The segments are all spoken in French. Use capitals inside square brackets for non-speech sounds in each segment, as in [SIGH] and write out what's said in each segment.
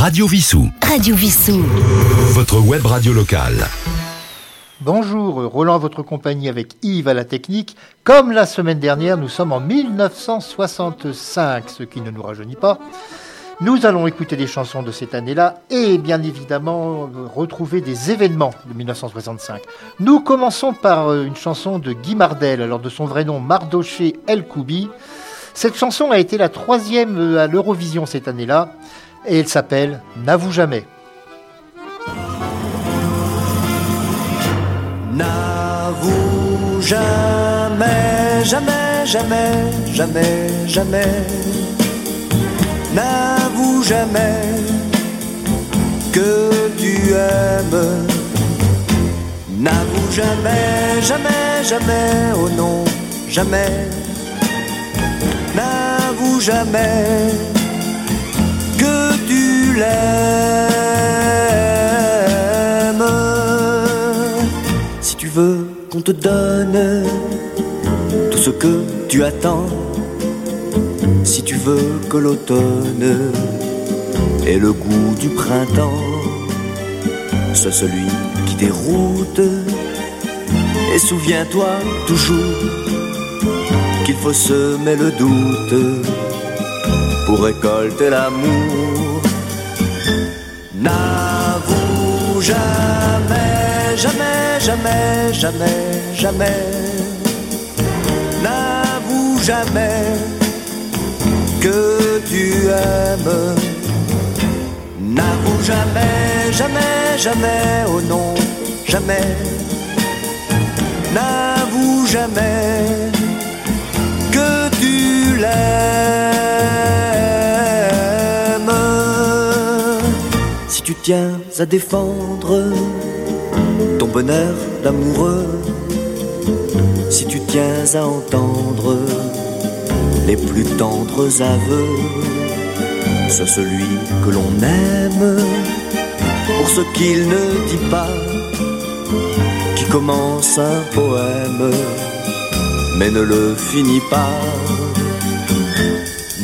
Radio Vissou. Radio Vissou. Votre web radio locale. Bonjour, Roland à votre compagnie avec Yves à la technique. Comme la semaine dernière, nous sommes en 1965, ce qui ne nous rajeunit pas. Nous allons écouter des chansons de cette année-là et bien évidemment retrouver des événements de 1965. Nous commençons par euh, une chanson de Guy Mardel, alors de son vrai nom Mardoché El Koubi. Cette chanson a été la troisième euh, à l'Eurovision cette année-là et elle s'appelle N'avoue jamais. N'avoue jamais, jamais, jamais, jamais, jamais. N'avoue jamais que tu aimes. N'avoue jamais, jamais, jamais, oh non, jamais. N'avoue jamais qu'on te donne tout ce que tu attends, si tu veux que l'automne ait le goût du printemps, sois celui qui déroute. Et souviens-toi toujours qu'il faut semer le doute pour récolter l'amour. N'avoue jamais, jamais, jamais, jamais, jamais. N'avoue jamais que tu aimes. N'avoue jamais, jamais, jamais, oh non, jamais. N'avoue jamais que tu l'aimes. Si tu tiens à défendre ton bonheur d'amoureux, si tu tiens à entendre les plus tendres aveux, sois celui que l'on aime pour ce qu'il ne dit pas, qui commence un poème mais ne le finit pas.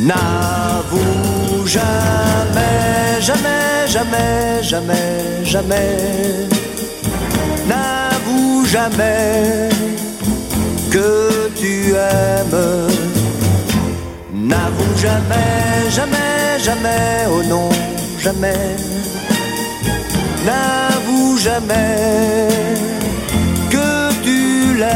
N'avoue jamais, jamais, jamais, jamais, jamais. Jamais que tu aimes. N'avoue jamais, jamais, jamais, oh non, jamais. N'avoue jamais que tu l'aimes.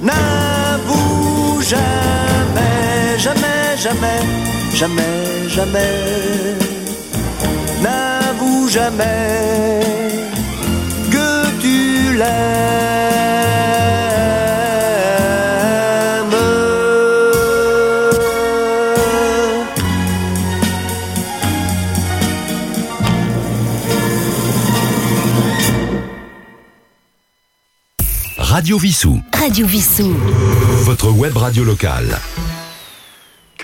N'avoue jamais, jamais, jamais, jamais, jamais. Jamais que tu l'aimes. Radio Vissou. Radio Vissou. Votre web radio locale.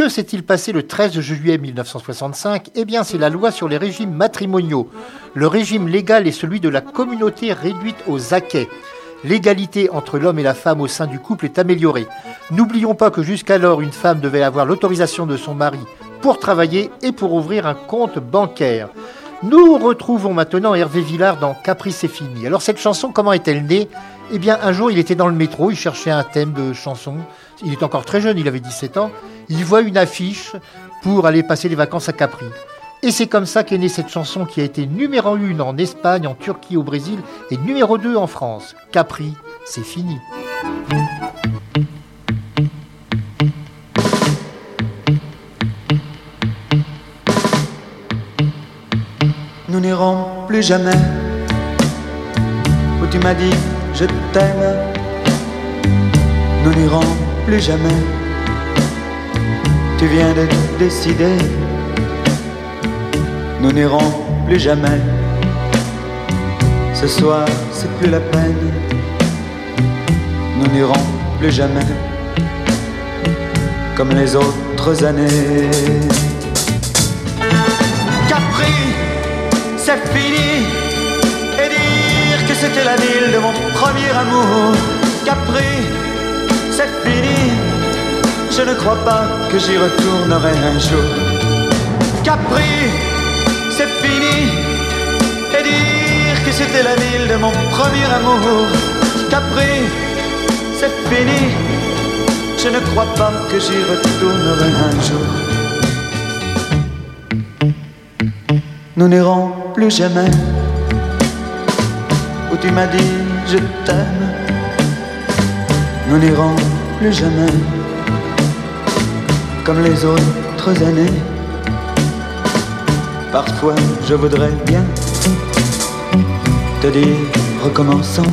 Que s'est-il passé le 13 juillet 1965 Eh bien, c'est la loi sur les régimes matrimoniaux. Le régime légal est celui de la communauté réduite aux acquets. L'égalité entre l'homme et la femme au sein du couple est améliorée. N'oublions pas que jusqu'alors, une femme devait avoir l'autorisation de son mari pour travailler et pour ouvrir un compte bancaire. Nous retrouvons maintenant Hervé Villard dans Caprice c'est fini. Alors cette chanson, comment est-elle née? Eh bien un jour il était dans le métro, il cherchait un thème de chanson. Il est encore très jeune, il avait 17 ans. Il voit une affiche pour aller passer les vacances à Capri. Et c'est comme ça qu'est née cette chanson qui a été numéro 1 en Espagne, en Turquie, au Brésil et numéro 2 en France. Capri, c'est fini. nous n'irons plus jamais où tu m'as dit je t'aime. Nous n'irons plus jamais. Tu viens de décider. Nous n'irons plus jamais. Ce soir, c'est plus la peine. Nous n'irons plus jamais comme les autres années. Capri, c'est fini. Et dire que c'était la ville de mon premier amour. Capri, c'est fini. je ne crois pas que j'y retournerai un jour. Capri, c'est fini. Et dire que c'était la ville de mon premier amour. Capri, c'est fini. Je ne crois pas que j'y retournerai un jour. Nous n'irons plus jamais où tu m'as dit je t'aime. Nous n'irons plus jamais comme les autres années. Parfois je voudrais bien te dire recommençons,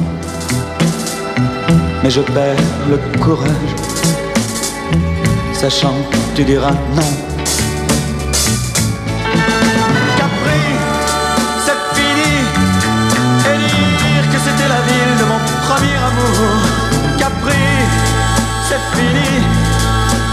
mais je perds le courage, sachant que tu diras non.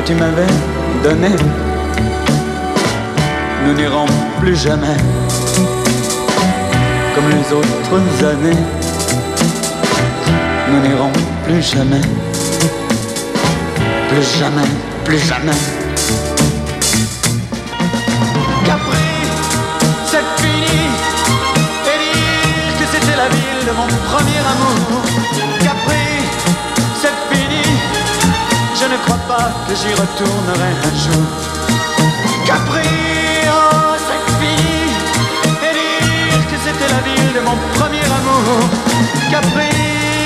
que tu m'avais donné. Nous n'irons plus jamais comme les autres années. Nous n'irons plus jamais, plus jamais, plus jamais. Crois pas que j'y retournerai un jour. Capri, oh, c'est fini. Et dire que c'était la ville de mon premier amour. Capri,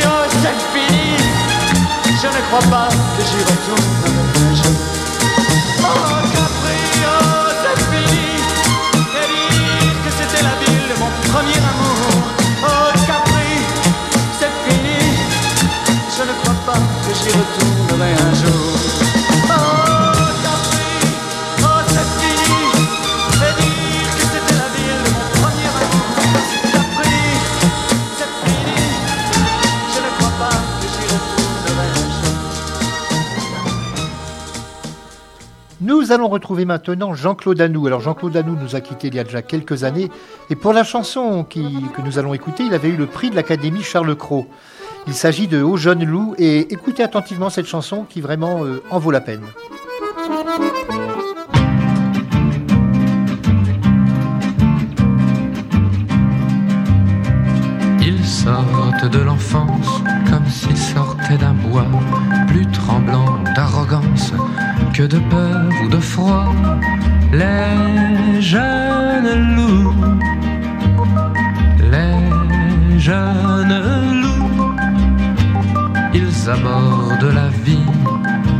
oh, c'est fini. Je ne crois pas que j'y retournerai allons retrouver maintenant Jean-Claude Anou. Alors Jean-Claude Anou nous a quittés il y a déjà quelques années et pour la chanson que nous allons écouter, il avait eu le prix de l'Académie Charles Cros. Il s'agit de Ô jeune loup et écoutez attentivement cette chanson qui vraiment euh, en vaut la peine. Ils sortent de l'enfance comme s'ils sortaient d'un bois, plus tremblant d'arrogance que de peur ou de froid. Les jeunes loups, les jeunes loups, ils abordent la vie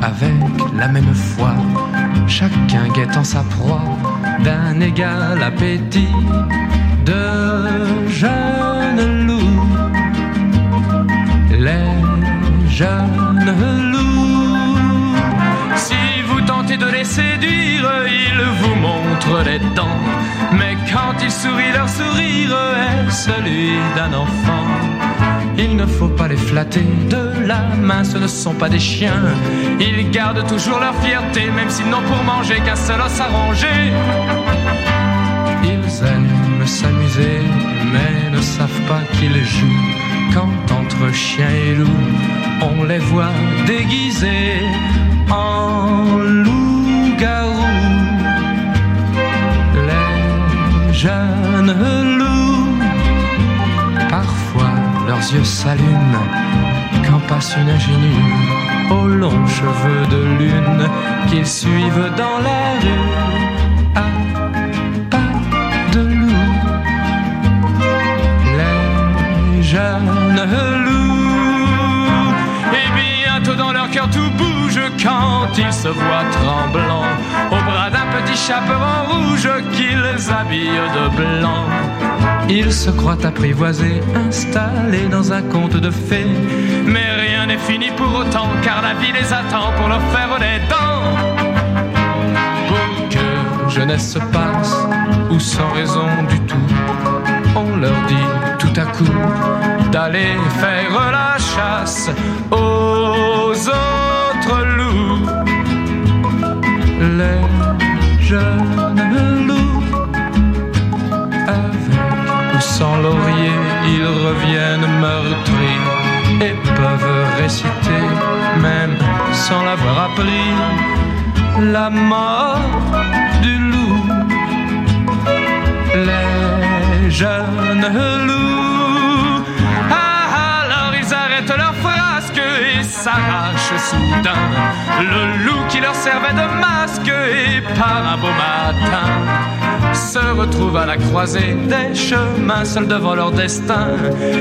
avec la même foi, chacun guettant sa proie d'un égal appétit de jeunes loups, les jeunes loups. De les séduire, ils vous montrent les dents, mais quand ils sourient, leur sourire est celui d'un enfant. Il ne faut pas les flatter de la main, ce ne sont pas des chiens. Ils gardent toujours leur fierté, même s'ils n'ont pour manger qu'un seul os à ronger. Ils aiment s'amuser, mais ne savent pas qu'ils jouent. Quand entre chien et loup, on les voit déguisés en loup-garou. Jeunes loups, parfois leurs yeux s'allument quand passe une ingénue aux longs cheveux de lune qu'ils suivent dans la rue. À pas de loup. Les jeunes loups, et bientôt dans leur cœur tout quand ils se voient tremblants au bras d'un petit chaperon rouge qu'ils habillent de blanc. Ils se croient apprivoisés, installés dans un conte de fées, mais rien jamais fini pour autant, car la vie les attend pour leur faire les dents. Pour que jeunesse se passe, ou sans raison du tout, on leur dit tout à coup d'aller faire la chasse aux loups. Les jeunes loups, avec ou sans laurier, ils reviennent meurtris et peuvent réciter, même sans l'avoir appris, la mort du loup. Les jeunes loups, et s'arrachent soudain. Le loup qui leur servait de masque et par un beau matin se retrouvent à la croisée des chemins seuls devant leur destin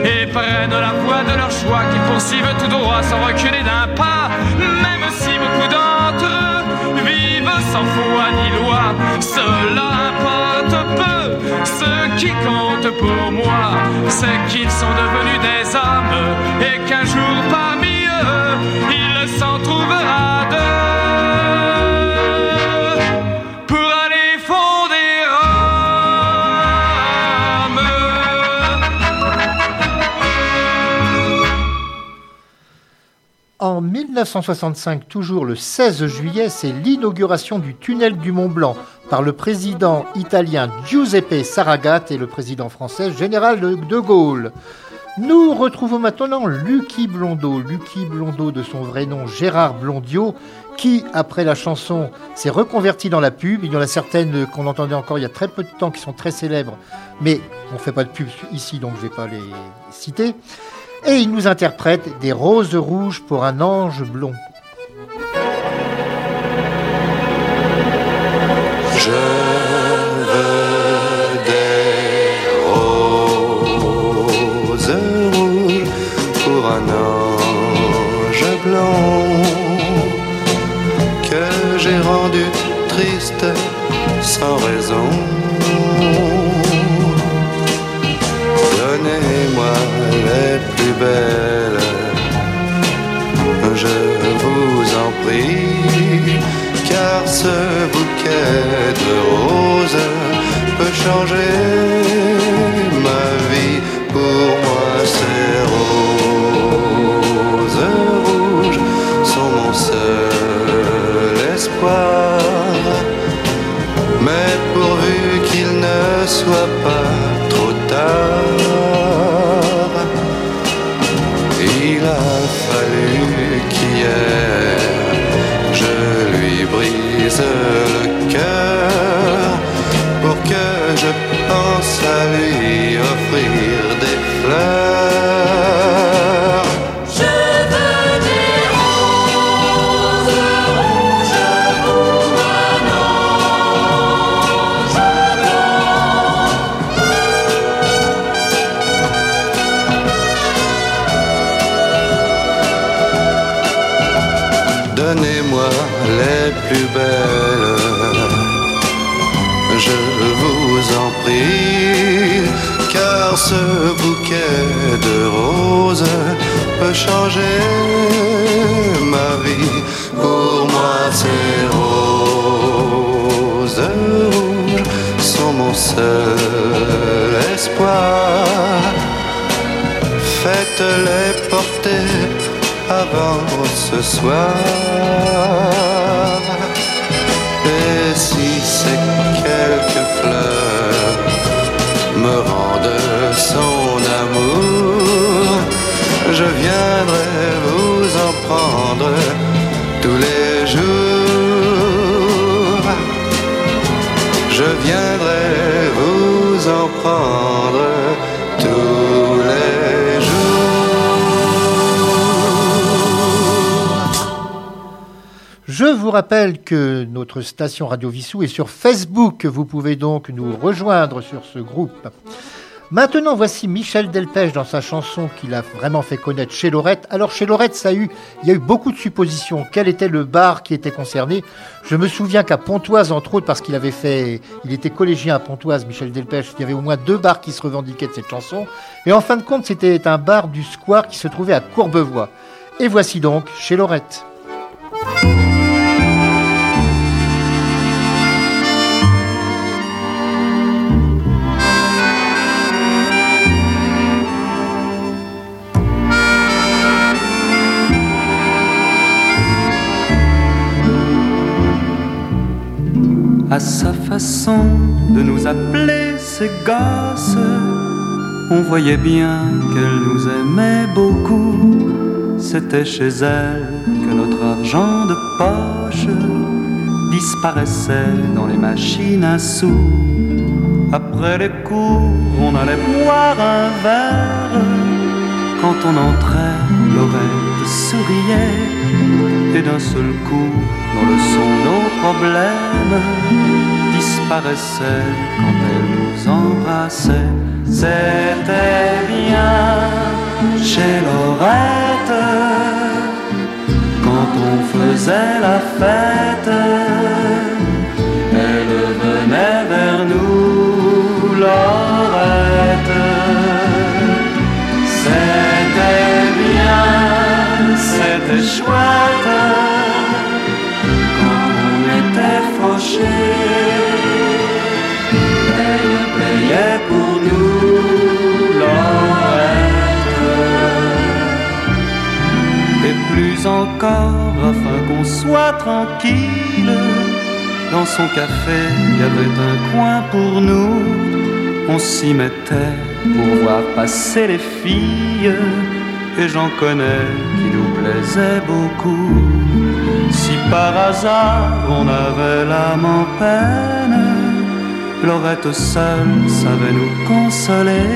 et prennent la voie de leur choix qui poursuivent tout droit sans reculer d'un pas, même si beaucoup d'entre eux vivent sans foi ni loi. Cela importe peu. Ce qui compte pour moi, c'est qu'ils sont devenus des hommes et qu'un jour parmi il s'en trouvera deux. Pour aller fonder. En 1965, toujours le 16 juillet, c'est l'inauguration du tunnel du Mont Blanc par le président italien Giuseppe Saragat et le président français Général de Gaulle. Nous retrouvons maintenant Lucky Blondeau, Lucky Blondeau de son vrai nom Gérard Blondiot, qui, après la chanson, s'est reconverti dans la pub. Il y en a certaines qu'on entendait encore il y a très peu de temps qui sont très célèbres, mais on ne fait pas de pub ici, donc je ne vais pas les citer. Et il nous interprète des roses rouges pour un ange blond. Changer son amour, je viendrai vous en prendre tous les jours. Je viendrai vous en prendre tous les jours. Je vous rappelle que notre station Radio Vissou est sur Facebook. Vous pouvez donc nous rejoindre sur ce groupe. Maintenant, voici Michel Delpech dans sa chanson qu'il a vraiment fait connaître chez Lorette. Alors, chez Lorette, ça a eu, il y a eu beaucoup de suppositions. Quel était le bar qui était concerné? Je me souviens qu'à Pontoise, entre autres, parce qu'il avait fait, il était collégien à Pontoise, Michel Delpech, il y avait au moins deux bars qui se revendiquaient de cette chanson. Et en fin de compte, c'était un bar du Square qui se trouvait à Courbevoie. Et voici donc chez Laurette. De nous appeler ses gosses, on voyait bien qu'elle nous aimait beaucoup. C'était chez elle que notre argent de poche disparaissait dans les machines à sous. Après les cours, on allait boire un verre. Quand on entrait, Lorette souriait et d'un seul coup, dans le son, nos problèmes quand elle nous embrassait. C'était bien chez Lorette quand on faisait la fête. Elle venait vers nous, Lorette. C'était bien, c'était chouette afin qu'on soit tranquille, dans son café, il y avait un coin pour nous. On s'y mettait pour voir passer les filles, et j'en connais qui nous plaisaient beaucoup. Si par hasard on avait l'âme en peine, Lorette seule savait nous consoler.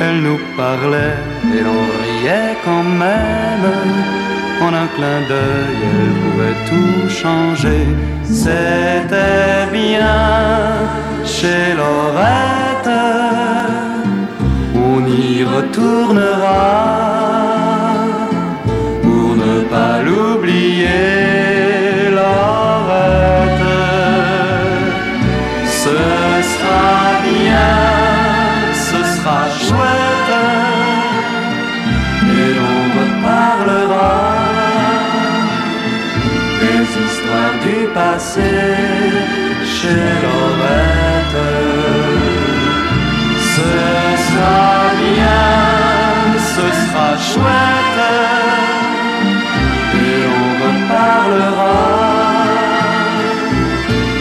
Elle nous parlait et l'on riait quand même. En un clin d'œil, elle pouvait tout changer. C'était bien chez Lorette. On y retournera pour ne pas l'oublier. Chouette, et on reparlera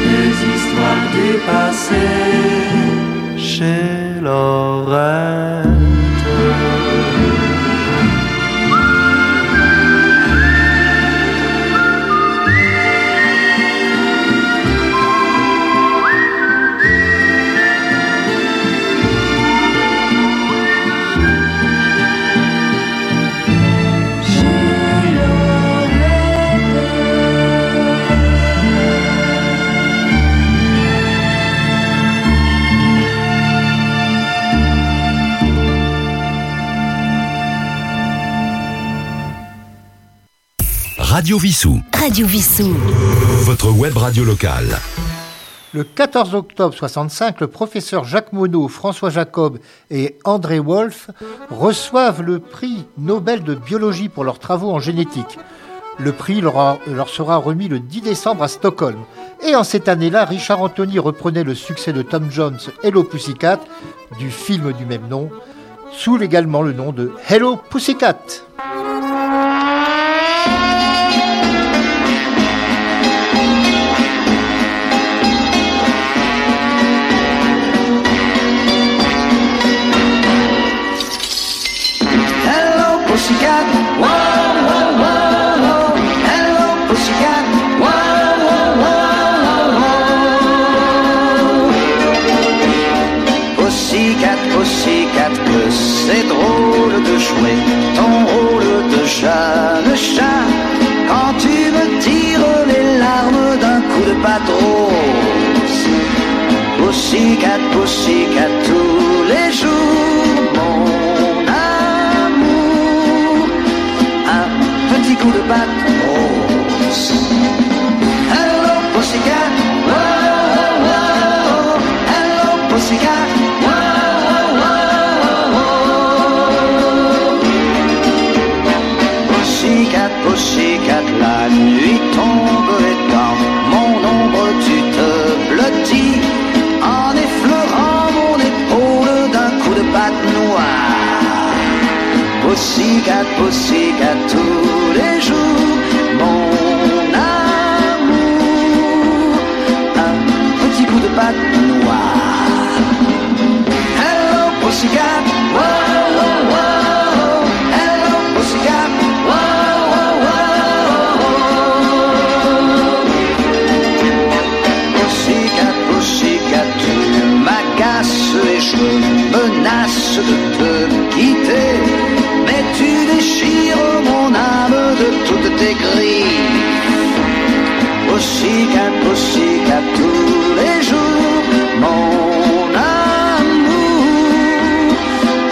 des histoires du passé chez Lorette. Radio Vissou. Radio Vissou. Votre web radio locale. Le 14 octobre 65, le professeur Jacques Monod, François Jacob et André Wolf reçoivent le prix Nobel de biologie pour leurs travaux en génétique. Le prix leur, a- leur sera remis le 10 décembre à Stockholm. Et en cette année-là, Richard Anthony reprenait le succès de Tom Jones Hello Pussycat du film du même nom, sous également le nom de Hello Pussycat. C'est drôle de jouer. Ton rôle de jeune rose. Pussycat, pussycat, tous les jours, mon amour, un petit coup de patte Pussycat, Pussycat tous les jours, mon amour. Un petit coup de patte noire. Hello, Pussycat, wow, wow, wow. Hello, Pussycat, wow, wow, wow. Pussycat, Pussycat, tu m'agaces et je menace de toutes tes griffes. Pussycat, Pussycat, tous les jours, mon amour.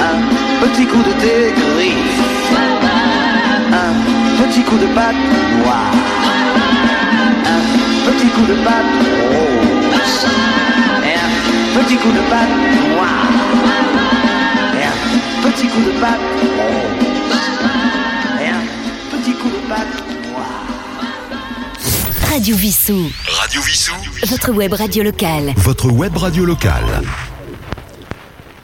Un petit coup de tes griffes. Un petit coup de patte noire. Un petit coup de patte rose. Un petit coup de patte noire. Un petit coup de patte rose. Radio Vissou. Radio Vissou. Votre web radio locale. Votre web radio locale.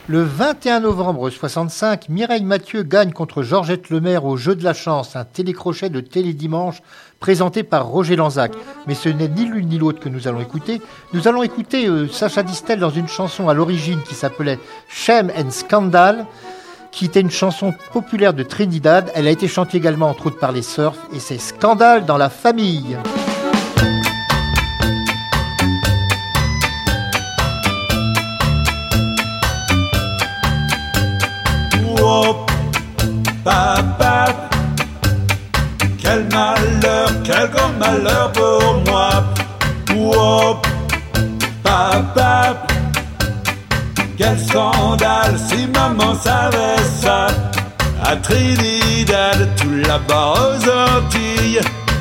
Le 21 novembre 65, Mireille Mathieu gagne contre Georgette Lemaire au Jeu de la Chance, un télécrochet de Télédimanche présenté par Roger Lanzac. Mais ce n'est ni l'une ni l'autre que nous allons écouter. Nous allons écouter euh, Sacha Distel dans une chanson à l'origine qui s'appelait Shame and Scandal, qui était une chanson populaire de Trinidad. Elle a été chantée également entre autres par les Surf et c'est Scandale dans la famille. Pour moi. Oh, papa, quel scandale si maman savait ça. À Trinidad, tout là-bas aux Antilles,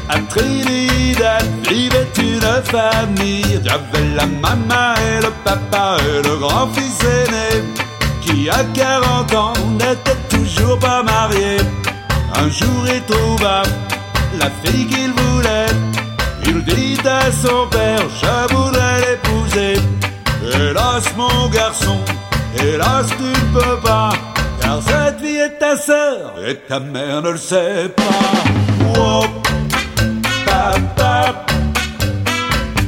à Trinidad vivait une famille. J'avais la maman et le papa et le grand-fils aîné qui à 40 ans n'était toujours pas marié. Un jour il trouva la fille qu'il voulait. Il dit à son père, je voudrais l'épouser. Hélas mon garçon, hélas tu ne peux pas. Car cette fille est ta sœur et ta mère ne le sait pas. Oh, papa,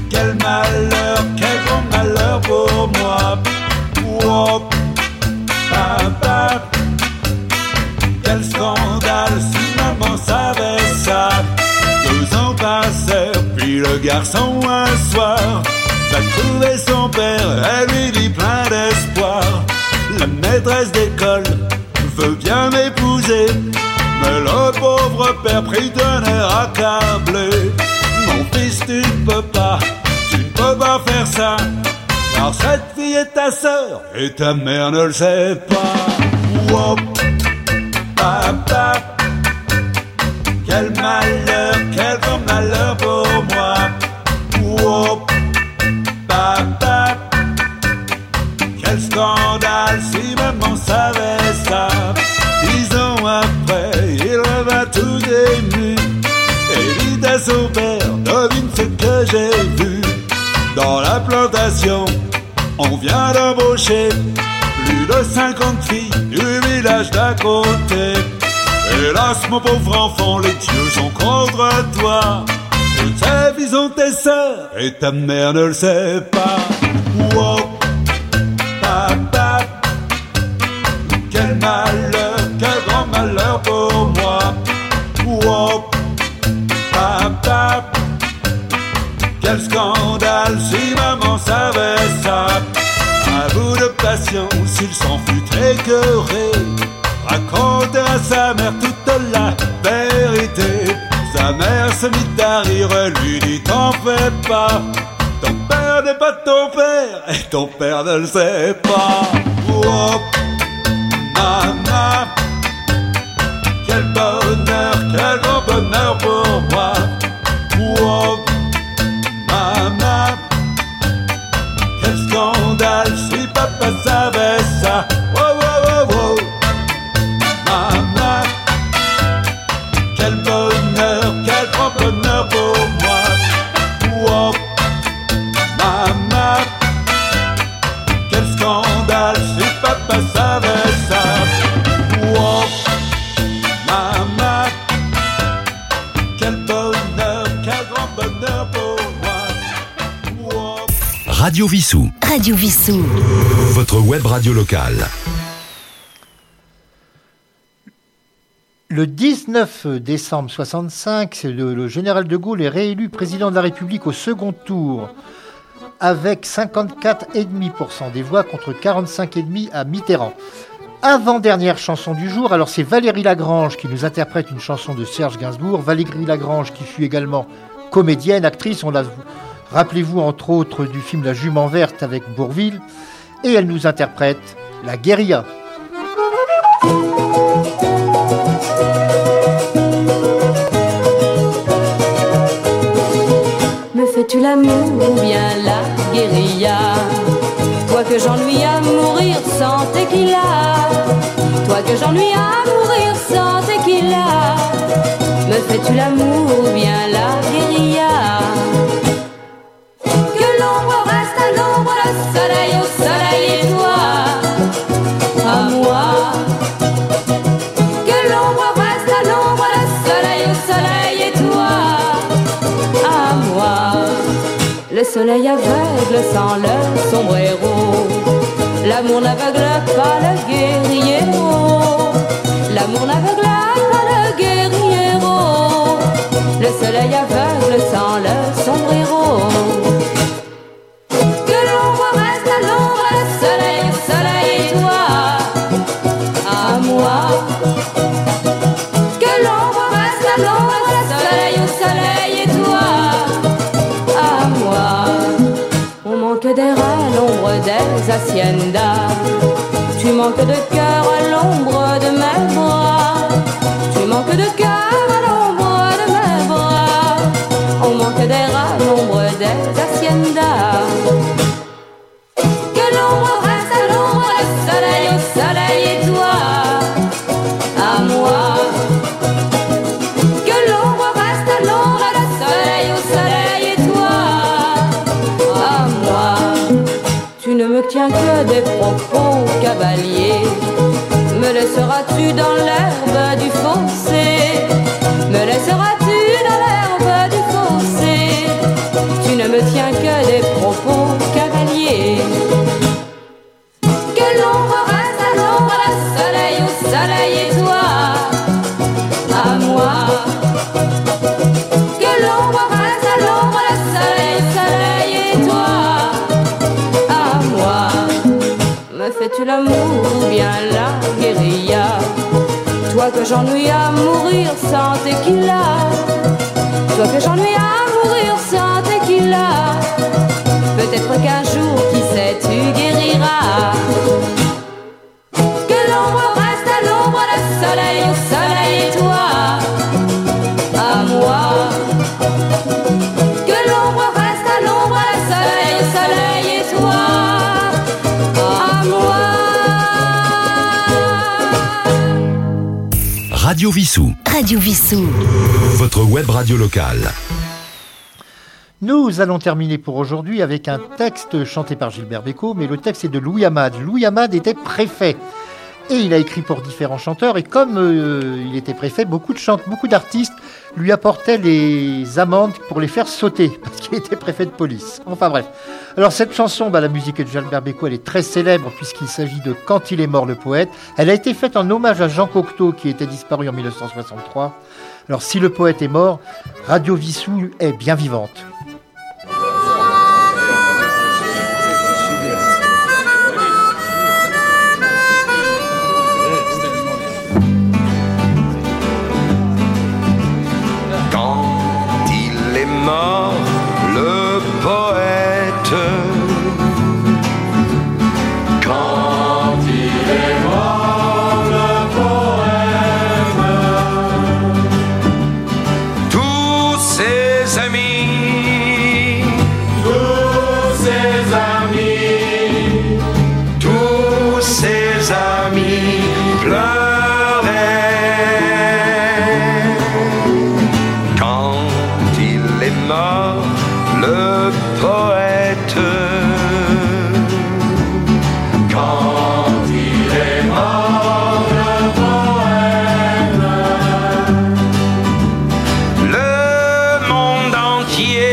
quel malheur, quel grand malheur pour moi. Oh, papa. Quel scandale si maman savait ça. Deux ans passèrent, le garçon un soir va trouver son père, elle lui dit plein d'espoir. La maîtresse d'école veut bien m'épouser, mais le pauvre père pris d'un air accablé. Mon fils, tu ne peux pas, tu ne peux pas faire ça. Car cette fille est ta sœur et ta mère ne le sait pas. Quel malheur, quel grand malheur pour moi. Scandale si maman savait ça. Dix ans après, il revint tout ému et dit à son père, devine ce que j'ai vu. Dans la plantation, on vient d'embaucher plus de 50 filles du village d'à côté. Hélas, mon pauvre enfant, les dieux sont contre toi. Toutes ces filles sont tes sœurs et ta mère ne le sait pas. Wow, malheur, quel grand malheur pour moi. Wow, papa. Quel scandale si maman savait ça. À bout de patience, il s'en fut écœuré. Raconter à sa mère toute la vérité. Sa mère se mit à rire, lui dit T'en fais pas. Ton père n'est pas ton père, et ton père ne le sait pas. Oh, quel bonheur, quel grand bonheur pour Radio Vissou. Radio Vissou. Votre web radio locale. Le 19 décembre 65, c'est le, le général de Gaulle est réélu président de la République au second tour avec 54,5% des voix contre 45,5% à Mitterrand. Avant-dernière chanson du jour, alors c'est Valérie Lagrange qui nous interprète une chanson de Serge Gainsbourg. Valérie Lagrange qui fut également comédienne, actrice, on l'a rappelez-vous entre autres du film La Jument Verte avec Bourville, et elle nous interprète La Guérilla. Me fais-tu l'amour ou bien la guérilla? Toi que j'ennuie à mourir sans tequila. Toi que j'ennuie à mourir sans tequila. Me fais-tu l'amour ou bien la guérilla? Soleil aveugle sans le sombrero. L'amour n'aveugle pas le guerriero. L'amour n'aveugle pas le guerriero. Le soleil aveugle haciendas. Tu manques de cœur à l'ombre de mes bras. Tu manques de cœur que j'ennuie à mourir sans tequila. Toi que j'ennuie à Vissou. Radio Vissou. Votre web radio locale. Nous allons terminer pour aujourd'hui avec un texte chanté par Gilbert Bécaud, mais le texte est de Louis Hamad. Louis Hamad était préfet et il a écrit pour différents chanteurs. Et comme euh, il était préfet, beaucoup d'artistes lui apportaient les amendes pour les faire sauter [LAUGHS] parce qu'il était préfet de police. Enfin bref. Alors cette chanson, bah, la musique de Gilbert Bécaud, elle est très célèbre puisqu'il s'agit de Quand il est mort le poète. Elle a été faite en hommage à Jean Cocteau qui était disparu en 1963. Alors si le poète est mort, Radio Vissou est bien vivante. Le